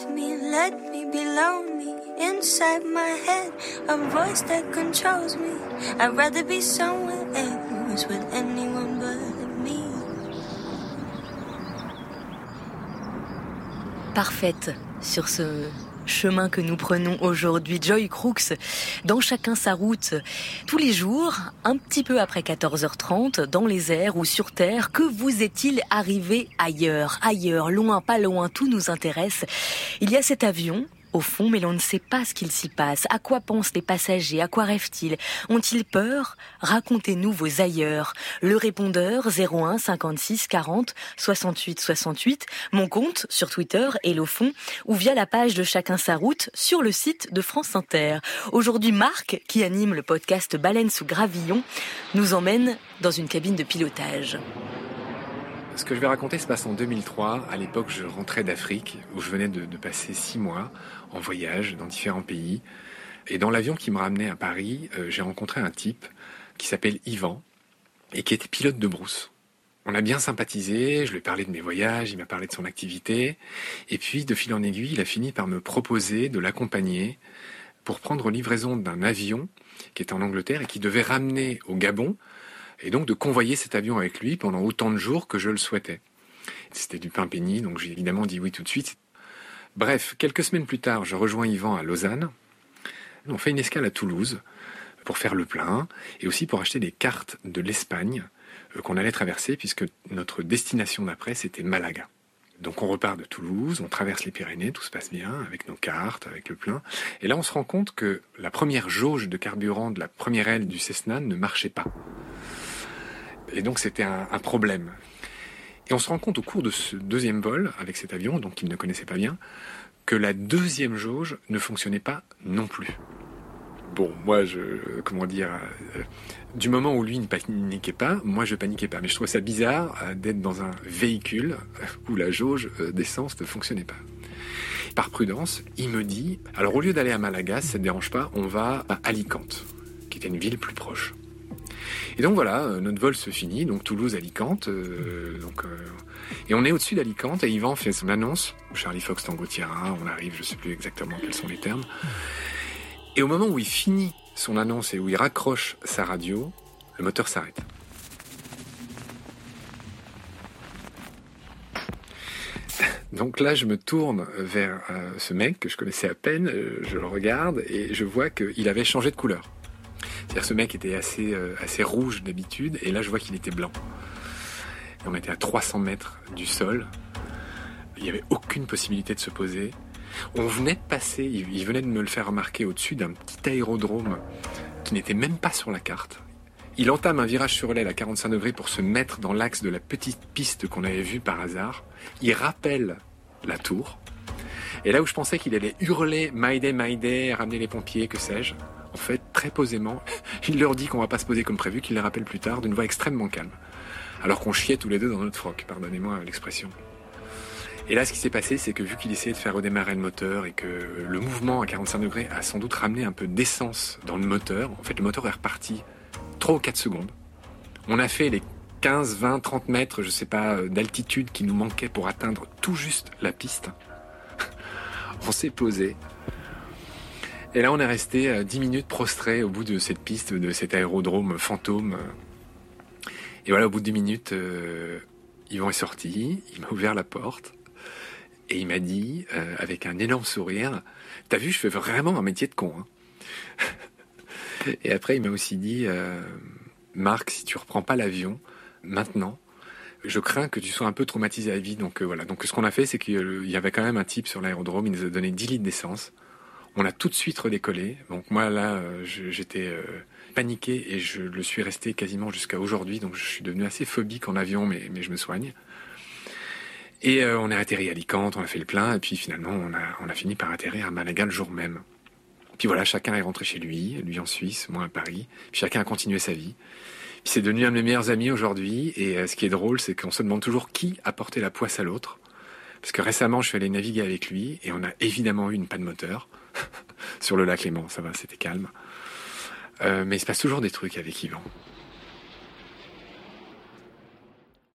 leave me, let me be lonely. Inside my head, a voice that controls me. I'd rather be somewhere else with anyone but me. Parfaite sur ce chemin que nous prenons aujourd'hui. Joy Crooks, dans chacun sa route, tous les jours, un petit peu après 14h30, dans les airs ou sur Terre, que vous est-il arrivé ailleurs, ailleurs, loin, pas loin, tout nous intéresse. Il y a cet avion au fond, mais l'on ne sait pas ce qu'il s'y passe. À quoi pensent les passagers? À quoi rêvent-ils? Ont-ils peur? Racontez-nous vos ailleurs. Le répondeur 01 56 40 68 68. Mon compte sur Twitter et le fond ou via la page de Chacun sa route sur le site de France Inter. Aujourd'hui, Marc, qui anime le podcast Baleine sous gravillon, nous emmène dans une cabine de pilotage. Ce que je vais raconter se passe en 2003. À l'époque, je rentrais d'Afrique, où je venais de, passer six mois en voyage dans différents pays. Et dans l'avion qui me ramenait à Paris, euh, j'ai rencontré un type qui s'appelle Yvan et qui était pilote de brousse. On a bien sympathisé, je lui ai parlé de mes voyages, il m'a parlé de son activité. Et puis, de fil en aiguille, il a fini par me proposer de l'accompagner pour prendre livraison d'un avion qui était en Angleterre et qui devait ramener au Gabon, et donc de convoyer cet avion avec lui pendant autant de jours que je le souhaitais. C'était du pain béni, donc j'ai évidemment dit oui tout de suite. Bref, quelques semaines plus tard, je rejoins Yvan à Lausanne. On fait une escale à Toulouse pour faire le plein et aussi pour acheter des cartes de l'Espagne euh, qu'on allait traverser puisque notre destination d'après c'était Malaga. Donc on repart de Toulouse, on traverse les Pyrénées, tout se passe bien avec nos cartes, avec le plein. Et là on se rend compte que la première jauge de carburant de la première aile du Cessna ne marchait pas. Et donc c'était un, problème. Et on se rend compte au cours de ce deuxième vol avec cet avion, donc il ne connaissait pas bien, que la deuxième jauge ne fonctionnait pas non plus. Bon, moi, je, comment dire, euh, du moment où lui ne paniquait pas, moi je paniquais pas. Mais je trouvais ça bizarre euh, d'être dans un véhicule où la jauge euh, d'essence ne fonctionnait pas. Par prudence, il me dit, alors au lieu d'aller à Malaga, ça ne dérange pas, on va à Alicante, qui était une ville plus proche. Et donc voilà, euh, notre vol se finit, donc Toulouse-Alicante. Euh, euh, et on est au-dessus d'Alicante et Yvan fait son annonce. Charlie Fox Tango on arrive, je sais plus exactement quels sont les termes. Et au moment où il finit son annonce et où il raccroche sa radio, le moteur s'arrête. Donc là, je me tourne vers ce mec que je connaissais à peine, je le regarde et je vois qu'il avait changé de couleur. C'est-à-dire ce mec était assez, euh, assez rouge d'habitude et là je vois qu'il était blanc. On était à 300 mètres du sol. Il n'y avait aucune possibilité de se poser. On venait de passer, il, il venait de me le faire remarquer au-dessus d'un petit aérodrome qui n'était même pas sur la carte. Il entame un virage sur l'aile à 45 degrés pour se mettre dans l'axe de la petite piste qu'on avait vue par hasard. Il rappelle la tour. Et là où je pensais qu'il allait hurler Maïdé, Maïdé, ramener les pompiers, que sais-je, en fait, très posément, il leur dit qu'on va pas se poser comme prévu, qu'il les rappelle plus tard, d'une voix extrêmement calme. Alors qu'on chiait tous les deux dans notre froc, pardonnez-moi l'expression. Et là, ce qui s'est passé, c'est que vu qu'il essayait de faire redémarrer le moteur et que le mouvement à 45 degrés a sans doute ramené un peu d'essence dans le moteur, en fait, le moteur est reparti 3 ou 4 secondes. On a fait les 15, 20, 30 mètres, je sais pas, euh, d'altitude qui nous manquait pour atteindre tout juste la piste. on s'est posé. Et là, on est resté euh, 10 minutes prostrés au bout de cette piste, de cet aérodrome fantôme. Et voilà, au bout de 10 minutes, euh, Yvan est sorti, il m'a ouvert la porte et il m'a dit, euh, avec un énorme sourire, T'as vu, je fais vraiment un métier de con. hein. et après, il m'a aussi dit, euh, Marc, si tu reprends pas l'avion maintenant, je crains que tu sois un peu traumatisé à vie. Donc euh, voilà. Donc ce qu'on a fait, c'est qu'il y avait quand même un type sur l'aérodrome. Il nous a donné 10 litres d'essence. On a tout de suite redécollé. Donc moi là, euh, j'étais euh, paniqué et je le suis resté quasiment jusqu'à aujourd'hui. Donc je suis devenu assez phobique en avion, mais, mais je me soigne. Et euh, on est atterri à Alicante, on a fait le plein, et puis finalement on a, on a fini par atterrir à Malaga le jour même. Puis voilà, chacun est rentré chez lui, lui en Suisse, moi à Paris. Puis chacun a continué sa vie. Puis c'est devenu un de mes meilleurs amis aujourd'hui. Et ce qui est drôle, c'est qu'on se demande toujours qui a porté la poisse à l'autre. Parce que récemment, je suis allé naviguer avec lui et on a évidemment eu une panne moteur sur le lac Léman. Ça va, c'était calme. Euh, mais il se passe toujours des trucs avec Yvan.